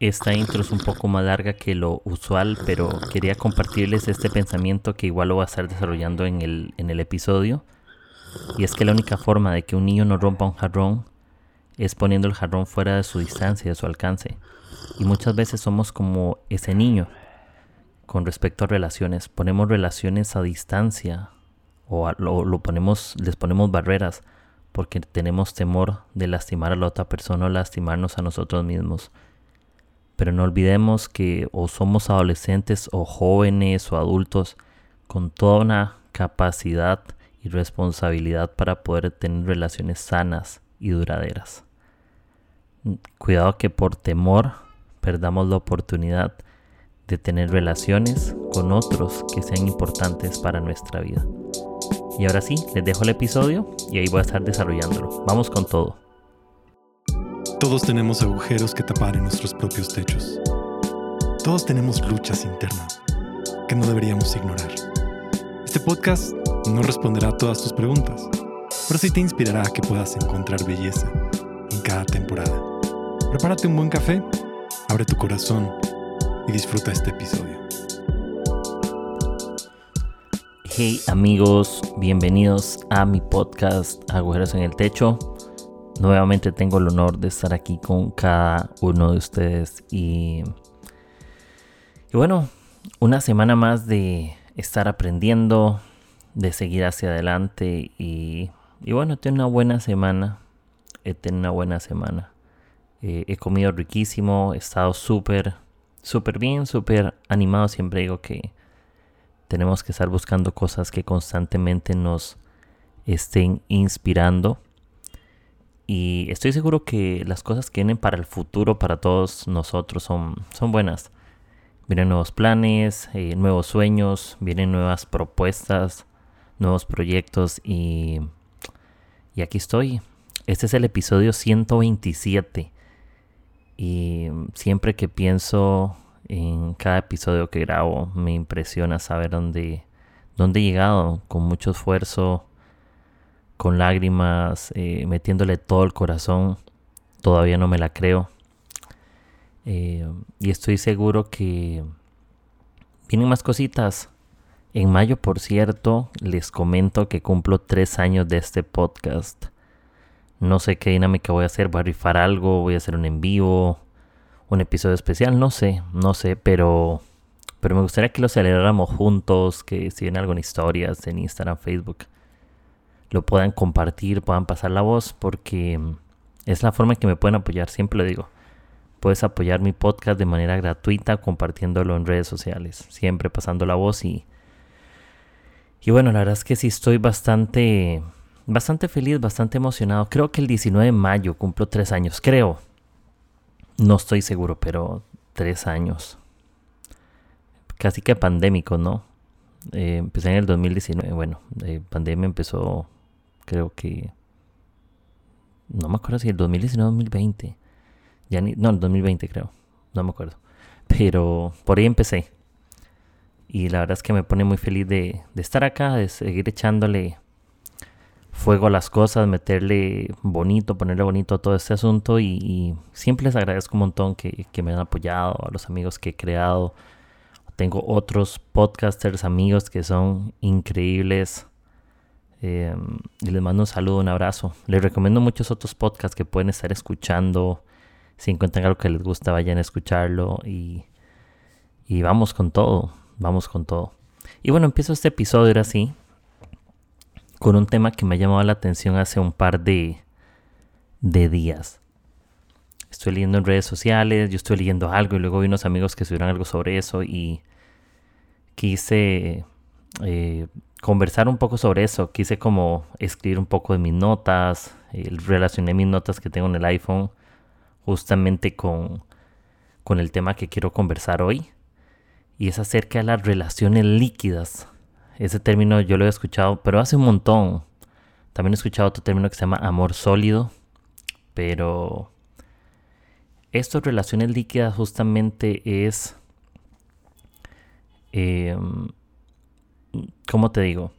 esta intro es un poco más larga que lo usual, pero quería compartirles este pensamiento que igual lo voy a estar desarrollando en el, en el episodio. Y es que la única forma de que un niño no rompa un jarrón es poniendo el jarrón fuera de su distancia, de su alcance. Y muchas veces somos como ese niño con respecto a relaciones. Ponemos relaciones a distancia o lo, ponemos, les ponemos barreras porque tenemos temor de lastimar a la otra persona o lastimarnos a nosotros mismos. Pero no olvidemos que o somos adolescentes o jóvenes o adultos con toda una capacidad y responsabilidad para poder tener relaciones sanas y duraderas. Cuidado que por temor perdamos la oportunidad de tener relaciones con otros que sean importantes para nuestra vida. Y ahora sí, les dejo el episodio y ahí voy a estar desarrollándolo. Vamos con todo. Todos tenemos agujeros que tapar en nuestros propios techos. Todos tenemos luchas internas que no deberíamos ignorar. Este podcast no responderá a todas tus preguntas, pero sí te inspirará a que puedas encontrar belleza en cada temporada. Prepárate un buen café, abre tu corazón y disfruta este episodio. Hey amigos, bienvenidos a mi podcast Agujeros en el Techo. Nuevamente tengo el honor de estar aquí con cada uno de ustedes y, y bueno, una semana más de estar aprendiendo, de seguir hacia adelante y, y bueno, tengo una buena semana, he tenido una buena semana. Eh, he comido riquísimo, he estado súper, súper bien, súper animado. Siempre digo que tenemos que estar buscando cosas que constantemente nos estén inspirando. Y estoy seguro que las cosas que vienen para el futuro, para todos nosotros, son, son buenas. Vienen nuevos planes, eh, nuevos sueños, vienen nuevas propuestas, nuevos proyectos y, y aquí estoy. Este es el episodio 127. Y siempre que pienso en cada episodio que grabo, me impresiona saber dónde, dónde he llegado, con mucho esfuerzo, con lágrimas, eh, metiéndole todo el corazón. Todavía no me la creo. Eh, y estoy seguro que vienen más cositas. En mayo, por cierto, les comento que cumplo tres años de este podcast. No sé qué dinámica voy a hacer. Voy a rifar algo, voy a hacer un en vivo, un episodio especial. No sé, no sé, pero, pero me gustaría que lo celebráramos juntos. Que si ven algo en historias en Instagram, Facebook, lo puedan compartir, puedan pasar la voz, porque es la forma en que me pueden apoyar. Siempre lo digo. Puedes apoyar mi podcast de manera gratuita compartiéndolo en redes sociales. Siempre pasando la voz y. Y bueno, la verdad es que sí estoy bastante. Bastante feliz, bastante emocionado. Creo que el 19 de mayo cumplo tres años. Creo. No estoy seguro, pero tres años. Casi que pandémico, ¿no? Eh, empecé en el 2019. Bueno, eh, pandemia empezó creo que... No me acuerdo si el 2019 o 2020. Ya no, el 2020 creo. No me acuerdo. Pero por ahí empecé. Y la verdad es que me pone muy feliz de, estar acá, de seguir echándole fuego a las cosas, meterle bonito, ponerle bonito a todo este asunto. Y, siempre les agradezco un montón que, que, me han apoyado, a los amigos que he creado. Tengo otros podcasters, amigos que son increíbles. Eh, y les mando un saludo, un abrazo. Les recomiendo muchos otros podcasts que pueden estar escuchando. Si encuentran algo que les gusta, vayan a escucharlo. Y, y vamos con todo. Vamos con todo. Y bueno, empiezo este episodio ahora sí. Con un tema que me ha llamado la atención hace un par de, de días. Estoy leyendo en redes sociales, yo estoy leyendo algo y luego vi unos amigos que subieron algo sobre eso y quise eh, conversar un poco sobre eso. Quise como escribir un poco de mis notas. Eh, relacioné mis notas que tengo en el iPhone justamente con, con el tema que quiero conversar hoy. Y es acerca de las relaciones líquidas. Ese término yo lo he escuchado, pero hace un montón. También he escuchado otro término que se llama amor sólido. Pero estas relaciones líquidas justamente es... Eh, ¿cómo te digo?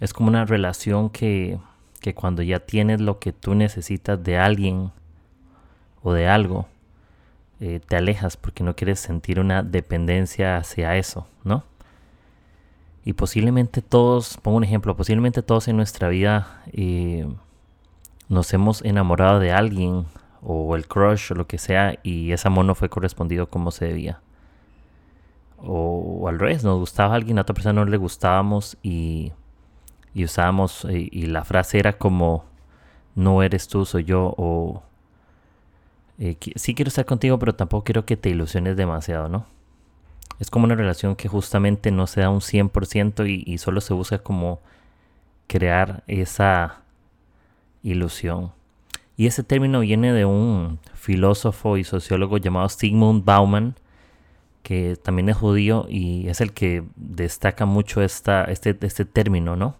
Es como una relación que, que cuando ya tienes lo que tú necesitas de alguien o de algo, eh, te alejas porque no quieres sentir una dependencia hacia eso, ¿no? Y posiblemente todos, pongo un ejemplo, posiblemente todos en nuestra vida eh, nos hemos enamorado de alguien o el crush o lo que sea y ese amor no fue correspondido como se debía. O, al revés, nos gustaba alguien, a otra persona no le gustábamos y, y usábamos y, y la frase era como no eres tú, soy yo o eh, sí quiero estar contigo, pero tampoco quiero que te ilusiones demasiado, ¿no? Es como una relación que justamente no se da un 100% y, y solo se busca como crear esa ilusión. Y ese término viene de un filósofo y sociólogo llamado Sigmund Bauman, que también es judío y es el que destaca mucho esta, este, este término, ¿no?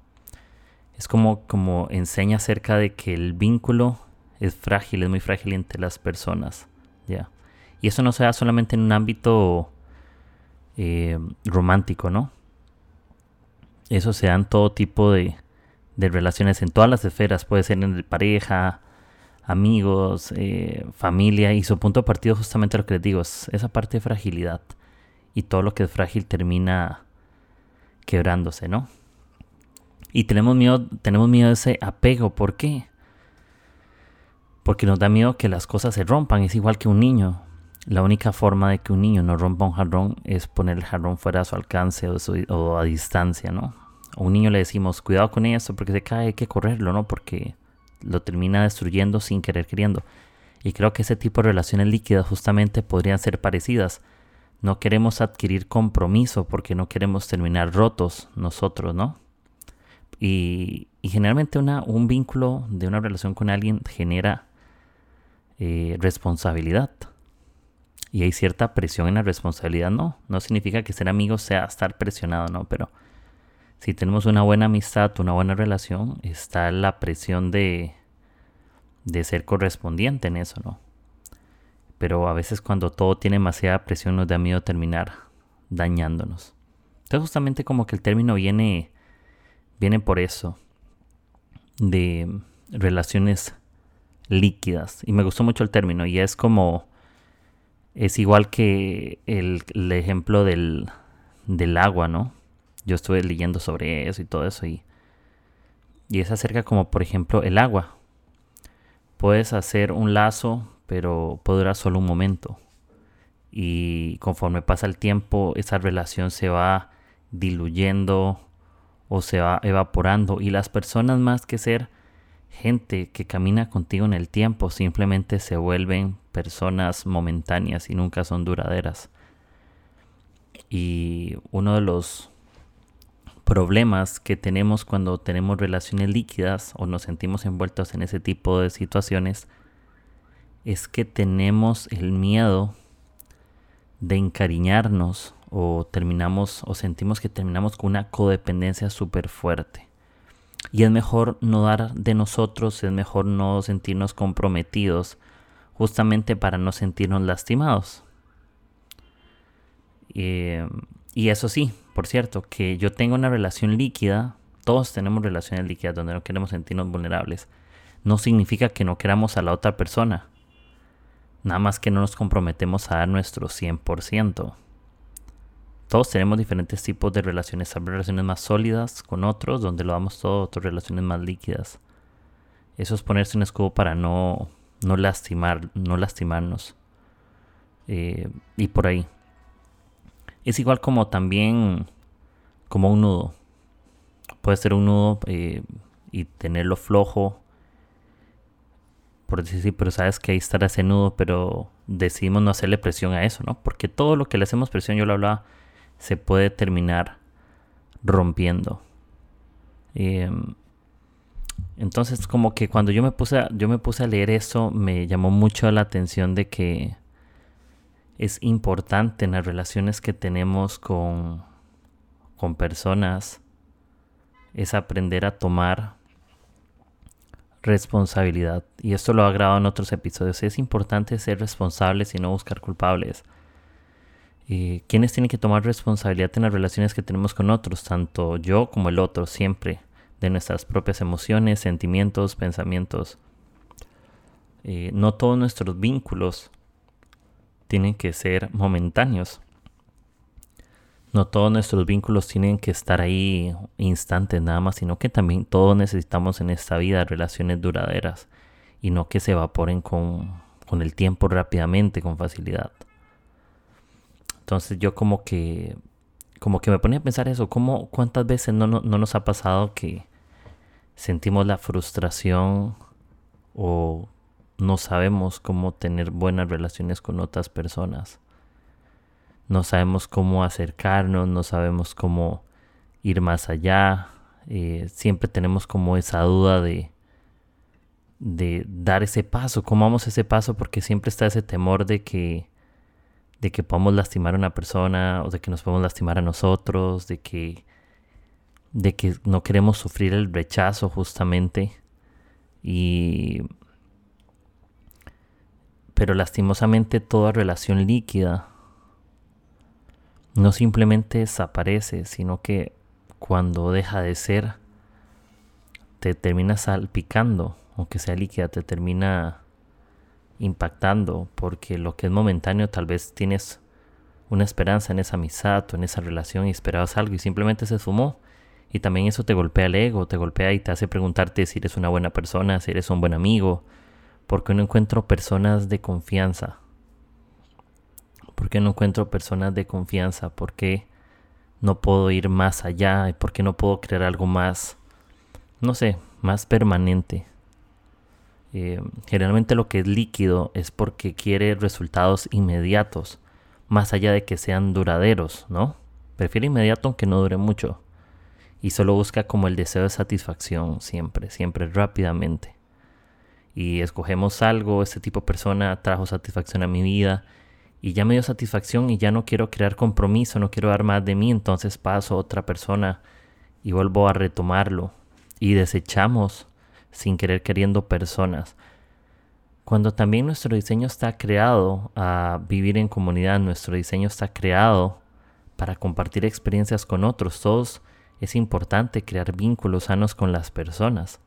Es como, como enseña acerca de que el vínculo es frágil, es muy frágil entre las personas. ¿ya? Y eso no se da solamente en un ámbito eh, romántico, ¿no? Eso se da en todo tipo de, de, relaciones, en todas las esferas. Puede ser en pareja, amigos, eh, familia. Y su punto de partido justamente lo que les digo es esa parte de fragilidad. Y todo lo que es frágil termina quebrándose, ¿no? Y tenemos miedo, tenemos miedo de ese apego. ¿Por qué? porque nos da miedo que las cosas se rompan. Es igual que un niño. La única forma de que un niño no rompa un jarrón es poner el jarrón fuera a su alcance o, a distancia, ¿no? A un niño le decimos, cuidado con eso porque se cae, hay que correrlo, ¿no? Porque lo termina destruyendo sin querer queriendo. Y creo que ese tipo de relaciones líquidas justamente podrían ser parecidas. No queremos adquirir compromiso porque no queremos terminar rotos nosotros, ¿no? Y, generalmente una, un vínculo de una relación con alguien genera eh, responsabilidad. Y hay cierta presión en la responsabilidad, no. No significa que ser amigos sea estar presionado, no, pero si tenemos una buena amistad, una buena relación, está la presión de, de ser correspondiente en eso, ¿no? Pero a veces cuando todo tiene demasiada presión nos da miedo terminar dañándonos. Entonces justamente como que el término viene, viene por eso, de relaciones líquidas. Y me gustó mucho el término. Y es como. Es igual que el, ejemplo del, del, agua, ¿no? Yo estuve leyendo sobre eso y todo eso. Y, y es acerca como, por ejemplo, el agua. Puedes hacer un lazo, pero puede durar solo un momento. Y conforme pasa el tiempo, esa relación se va diluyendo o se va evaporando. Y las personas más que ser gente que camina contigo en el tiempo simplemente se vuelven personas momentáneas y nunca son duraderas. Y uno de los problemas que tenemos cuando tenemos relaciones líquidas o nos sentimos envueltos en ese tipo de situaciones es que tenemos el miedo de encariñarnos o terminamos o sentimos que terminamos con una codependencia súper fuerte. Y es mejor no dar de nosotros, es mejor no sentirnos comprometidos, justamente para no sentirnos lastimados. Eh, y eso sí, por cierto, que yo tengo una relación líquida, todos tenemos relaciones líquidas donde no queremos sentirnos vulnerables, no significa que no queramos a la otra persona. Nada más que no nos comprometemos a dar nuestro 100% todos tenemos diferentes tipos de relaciones. Hay relaciones más sólidas con otros, donde lo damos todo, otras relaciones más líquidas. Eso es ponerse un escudo para no, no lastimar, no lastimarnos. Eh, y por ahí. Es igual como también como un nudo. Puede ser un nudo eh, y tenerlo flojo. Por decir, sí, pero sabes que ahí estará ese nudo, pero decidimos no hacerle presión a eso, ¿no? Porque todo lo que le hacemos presión, yo lo hablaba se puede terminar rompiendo. Em, entonces como que cuando yo me puse a, yo me puse a leer eso me llamó mucho la atención de que es importante en las relaciones que tenemos con, con personas es aprender a tomar responsabilidad. Y esto lo ha grabado en otros episodios. Es importante ser responsables y no buscar culpables. Eh, ¿Quiénes tienen que tomar responsabilidad en las relaciones que tenemos con otros? Tanto yo como el otro, siempre. De nuestras propias emociones, sentimientos, pensamientos. Eh, no todos nuestros vínculos tienen que ser momentáneos. No todos nuestros vínculos tienen que estar ahí instantes nada más, sino que también todos necesitamos en esta vida relaciones duraderas y no que se evaporen con, con el tiempo rápidamente, con facilidad. Entonces yo como que como que me ponía a pensar eso, ¿cómo, ¿cuántas veces no, no, nos ha pasado que sentimos la frustración o no sabemos cómo tener buenas relaciones con otras personas? No sabemos cómo acercarnos, no sabemos cómo ir más allá. Eh, siempre tenemos como esa duda de, de dar ese paso, cómo vamos ese paso, porque siempre está ese temor de que de que podamos lastimar a una persona o de que nos podemos lastimar a nosotros, de que, de que no queremos sufrir el rechazo justamente. Y... Pero lastimosamente toda relación líquida no simplemente desaparece, sino que cuando deja de ser, te termina salpicando, aunque sea líquida, te termina impactando, porque lo que es momentáneo tal vez tienes una esperanza en esa amistad o en esa relación y esperabas algo y simplemente se sumó. Y también eso te golpea el ego, te golpea y te hace preguntarte si eres una buena persona, si eres un buen amigo. porque no encuentro personas de confianza? ¿Por qué no encuentro personas de confianza? ¿Por qué no puedo ir más allá? ¿Por qué no puedo crear algo más, no sé, más permanente? Eh, generalmente lo que es líquido es porque quiere resultados inmediatos, más allá de que sean duraderos, ¿no? Prefiere inmediato aunque no dure mucho. Y solo busca como el deseo de satisfacción siempre, siempre rápidamente. Y escogemos algo, este tipo de persona trajo satisfacción a mi vida y ya me dio satisfacción y ya no quiero crear compromiso, no quiero dar más de mí, entonces paso a otra persona y vuelvo a retomarlo y desechamos sin querer queriendo personas. Cuando también nuestro diseño está creado a vivir en comunidad, nuestro diseño está creado para compartir experiencias con otros. Todos es importante crear vínculos sanos con las personas.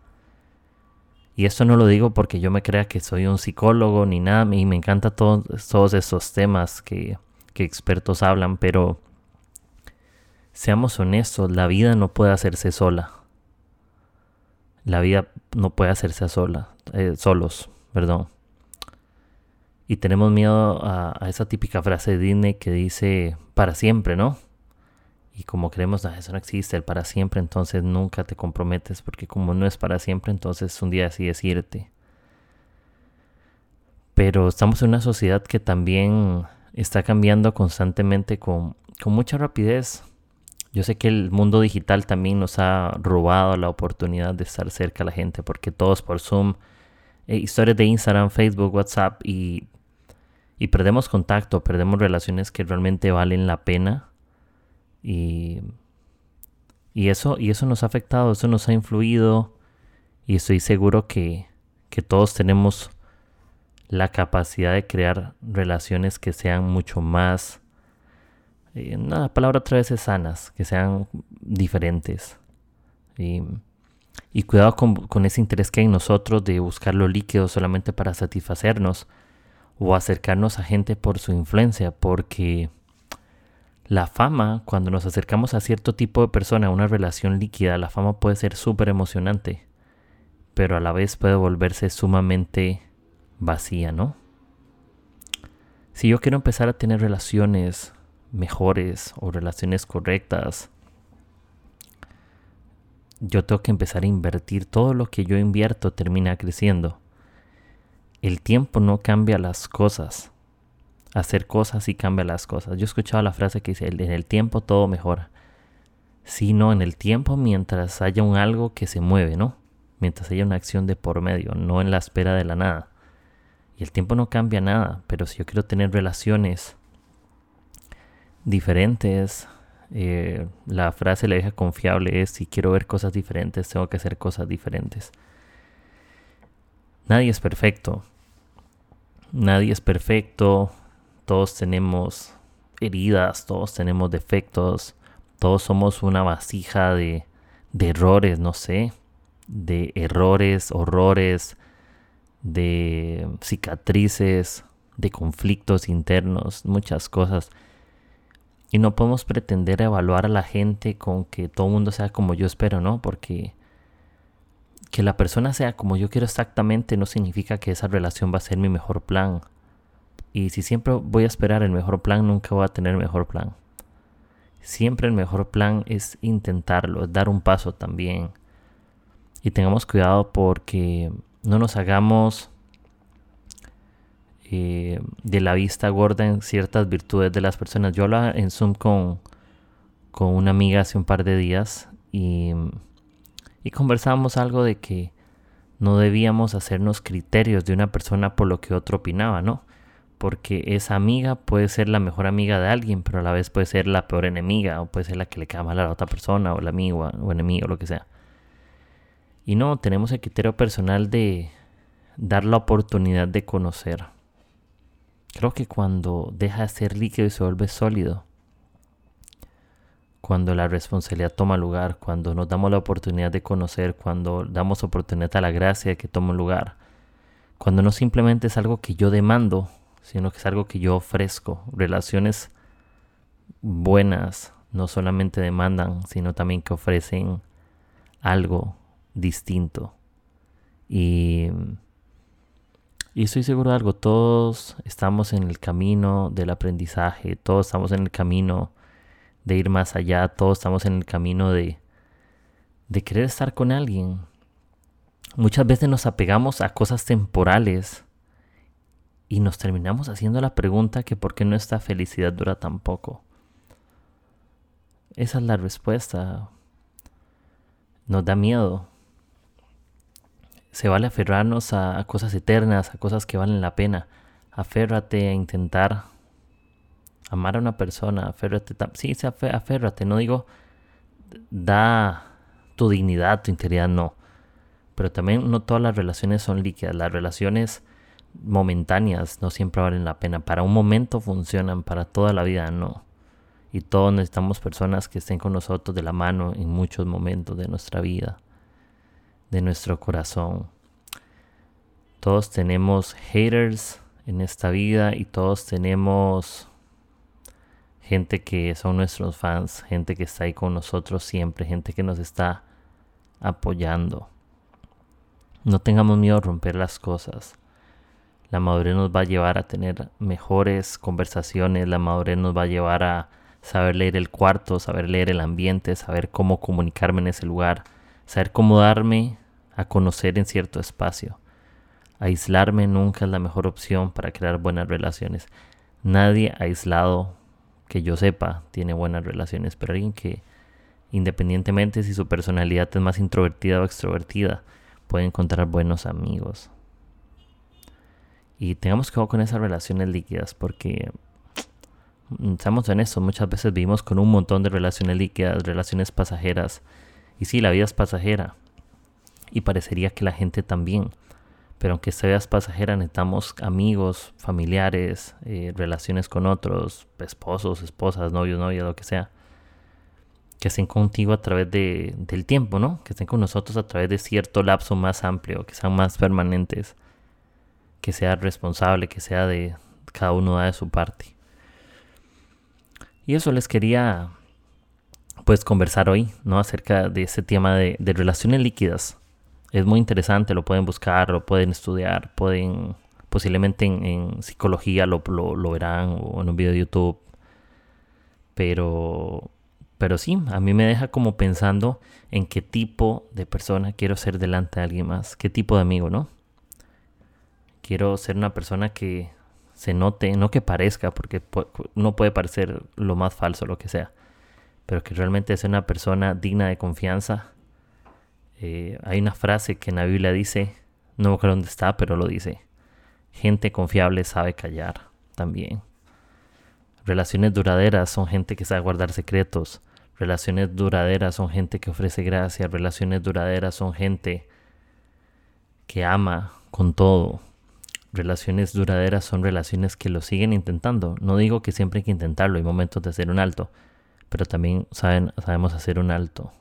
Y esto no lo digo porque yo me crea que soy un psicólogo ni nada, y me encantan todos, esos temas que, que expertos hablan, pero seamos honestos, la vida no puede hacerse sola. La vida no puede hacerse a sola, eh, solos, perdón. Y tenemos miedo a, esa típica frase de Disney que dice para siempre, ¿no? Y como creemos, no, eso no existe, el para siempre, entonces nunca te comprometes, porque como no es para siempre, entonces un día decides irte. Pero estamos en una sociedad que también está cambiando constantemente con, con mucha rapidez. Yo sé que el mundo digital también nos ha robado la oportunidad de estar cerca a la gente porque todos por Zoom, eh, historias de Instagram, Facebook, WhatsApp y, y perdemos contacto, perdemos relaciones que realmente valen la pena y, y, eso, y eso nos ha afectado, eso nos ha influido y estoy seguro que, que todos tenemos la capacidad de crear relaciones que sean mucho más eh, la palabra otra vez sanas, que sean diferentes. Y, cuidado con, ese interés que hay en nosotros de buscar lo líquido solamente para satisfacernos o acercarnos a gente por su influencia, porque la fama, cuando nos acercamos a cierto tipo de persona, a una relación líquida, la fama puede ser súper emocionante, pero a la vez puede volverse sumamente vacía, ¿no? Si yo quiero empezar a tener relaciones mejores o relaciones correctas, yo tengo que empezar a invertir. Todo lo que yo invierto termina creciendo. El tiempo no cambia las cosas. Hacer cosas y cambia las cosas. Yo he escuchado la frase que dice, en el tiempo todo mejora. Sino en el tiempo mientras haya un algo que se mueve, ¿no? Mientras haya una acción de por medio, no en la espera de la nada. Y el tiempo no cambia nada, pero si yo quiero tener relaciones diferentes. Eh, la frase la vieja confiable es, si quiero ver cosas diferentes, tengo que hacer cosas diferentes. Nadie es perfecto. Nadie es perfecto. Todos tenemos heridas, todos tenemos defectos. Todos somos una vasija de, errores, no sé. De errores, horrores, de cicatrices, de conflictos internos, muchas cosas. Y no podemos pretender evaluar a la gente con que todo el mundo sea como yo espero, ¿no? Porque que la persona sea como yo quiero exactamente no significa que esa relación va a ser mi mejor plan. Y si siempre voy a esperar el mejor plan, nunca voy a tener mejor plan. Siempre el mejor plan es intentarlo, es dar un paso también. Y tengamos cuidado porque no nos hagamos eh, de la vista gorda en ciertas virtudes de las personas. Yo hablaba en Zoom con, con una amiga hace un par de días y, y conversábamos algo de que no debíamos hacernos criterios de una persona por lo que otro opinaba, ¿no? Porque esa amiga puede ser la mejor amiga de alguien, pero a la vez puede ser la peor enemiga, o puede ser la que le cae mal a la otra persona, o la amiga, o enemigo, lo que sea. Y no, tenemos el criterio personal de dar la oportunidad de conocer. Creo que cuando deja de ser líquido y se vuelve sólido, cuando la responsabilidad toma lugar, cuando nos damos la oportunidad de conocer, cuando damos oportunidad a la gracia que toma lugar, cuando no simplemente es algo que yo demando, sino que es algo que yo ofrezco. Relaciones buenas no solamente demandan, sino también que ofrecen algo distinto. Y y estoy seguro de algo, todos estamos en el camino del aprendizaje, todos estamos en el camino de ir más allá, todos estamos en el camino de, de querer estar con alguien. Muchas veces nos apegamos a cosas temporales y nos terminamos haciendo la pregunta que por qué nuestra felicidad dura tan poco. Esa es la respuesta. Nos da miedo se vale aferrarnos a, cosas eternas, a cosas que valen la pena. Aférrate a intentar amar a una persona, aférrate, sí, aférrate, no digo da tu dignidad, tu integridad, no. Pero también no todas las relaciones son líquidas, las relaciones momentáneas no siempre valen la pena. Para un momento funcionan, para toda la vida no. Y todos necesitamos personas que estén con nosotros de la mano en muchos momentos de nuestra vida de nuestro corazón. Todos tenemos haters en esta vida y todos tenemos gente que son nuestros fans, gente que está ahí con nosotros siempre, gente que nos está apoyando. No tengamos miedo a romper las cosas. La madurez nos va a llevar a tener mejores conversaciones, la madurez nos va a llevar a saber leer el cuarto, saber leer el ambiente, saber cómo comunicarme en ese lugar saber cómo darme a conocer en cierto espacio. Aislarme nunca es la mejor opción para crear buenas relaciones. Nadie aislado que yo sepa tiene buenas relaciones, pero alguien que independientemente si su personalidad es más introvertida o extrovertida, puede encontrar buenos amigos. Y tengamos que ver con esas relaciones líquidas porque seamos honestos, muchas veces vivimos con un montón de relaciones líquidas, relaciones pasajeras y sí, la vida es pasajera. Y parecería que la gente también. Pero aunque esta vida es pasajera, necesitamos amigos, familiares, eh, relaciones con otros, esposos, esposas, novios, novias, lo que sea. Que estén contigo a través de, del tiempo, ¿no? Que estén con nosotros a través de cierto lapso más amplio, que sean más permanentes. Que sea responsable, que sea de cada uno da de su parte. Y eso les quería pues conversar hoy, ¿no? Acerca de ese tema de, relaciones líquidas. Es muy interesante, lo pueden buscar, lo pueden estudiar, pueden, posiblemente en, psicología lo, lo, verán o en un video de YouTube. Pero, pero sí, a mí me deja como pensando en qué tipo de persona quiero ser delante de alguien más, qué tipo de amigo, ¿no? Quiero ser una persona que se note, no que parezca, porque no puede parecer lo más falso, lo que sea, pero que realmente es una persona digna de confianza. Eh, hay una frase que en la Biblia dice, no acuerdo dónde está, pero lo dice, gente confiable sabe callar también. Relaciones duraderas son gente que sabe guardar secretos. Relaciones duraderas son gente que ofrece gracia. Relaciones duraderas son gente que ama con todo. Relaciones duraderas son relaciones que lo siguen intentando. No digo que siempre hay que intentarlo, hay momentos de hacer un alto, pero también saben, sabemos hacer un alto.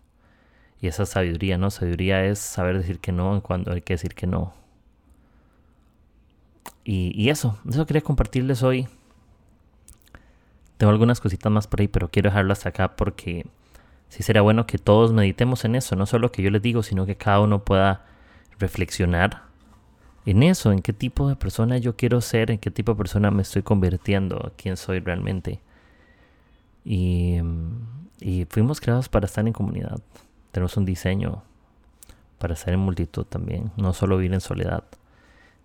Y esa sabiduría, ¿no? Sabiduría es saber decir que no cuando hay que decir que no. Y, eso, eso quería compartirles hoy. Tengo algunas cositas más por ahí, pero quiero dejarlas acá porque sí sería bueno que todos meditemos en eso, no solo que yo les digo, sino que cada uno pueda reflexionar en eso, en qué tipo de persona yo quiero ser, en qué tipo de persona me estoy convirtiendo, quién soy realmente. Y, fuimos creados para estar en comunidad. Tenemos un diseño para estar en multitud también, no solo vivir en soledad.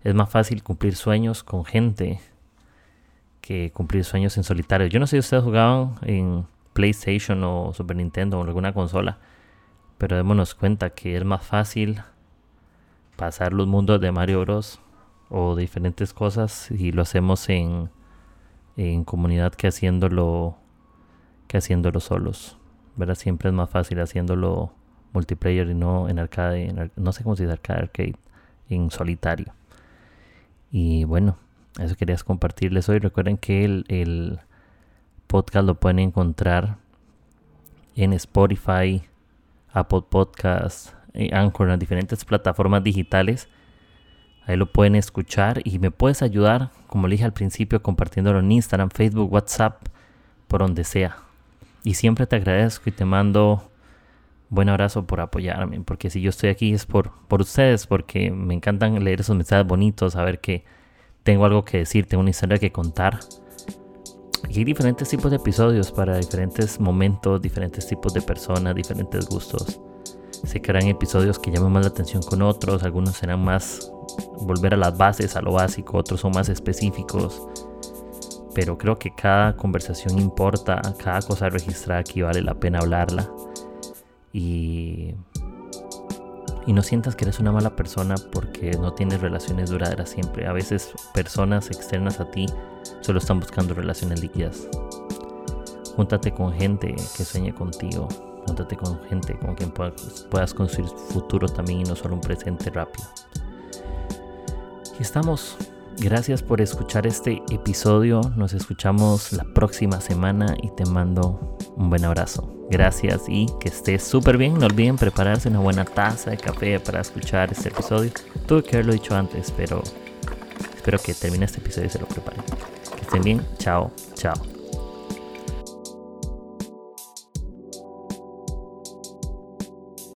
Es más fácil cumplir sueños con gente que cumplir sueños en solitario. Yo no sé si ustedes jugaban en PlayStation o Super Nintendo o alguna consola, pero démonos cuenta que es más fácil pasar los mundos de Mario Bros. o diferentes cosas y lo hacemos en, en comunidad que haciéndolo que haciéndolo solos. ¿verdad? Siempre es más fácil haciéndolo multiplayer y no en arcade, no sé cómo se dice arcade, arcade, en solitario. Y bueno, eso querías compartirles hoy. Recuerden que el, podcast lo pueden encontrar en Spotify, Apple Podcasts, Anchor, en las diferentes plataformas digitales. Ahí lo pueden escuchar y me puedes ayudar, como dije al principio, compartiéndolo en Instagram, Facebook, WhatsApp, por donde sea. Y siempre te agradezco y te mando buen abrazo por apoyarme, porque si yo estoy aquí es por, por ustedes, porque me encantan leer esos mensajes bonitos, saber que tengo algo que decir, tengo una historia que contar. Y hay diferentes tipos de episodios para diferentes momentos, diferentes tipos de personas, diferentes gustos. Se crean episodios que llaman más la atención con otros, algunos serán más volver a las bases, a lo básico, otros son más específicos. Pero creo que cada conversación importa, cada cosa registrada aquí vale la pena hablarla y, y no sientas que eres una mala persona porque no tienes relaciones duraderas siempre. A veces personas externas a ti solo están buscando relaciones líquidas. Júntate con gente que sueñe contigo. Júntate con gente con quien puedas, construir futuro también y no solo un presente rápido. Y estamos. Gracias por escuchar este episodio. Nos escuchamos la próxima semana y te mando un buen abrazo. Gracias y que estés súper bien. No olviden prepararse una buena taza de café para escuchar este episodio. Tuve que haberlo dicho antes, pero espero que termine este episodio y se lo preparen. Que estén bien. Chao, chao.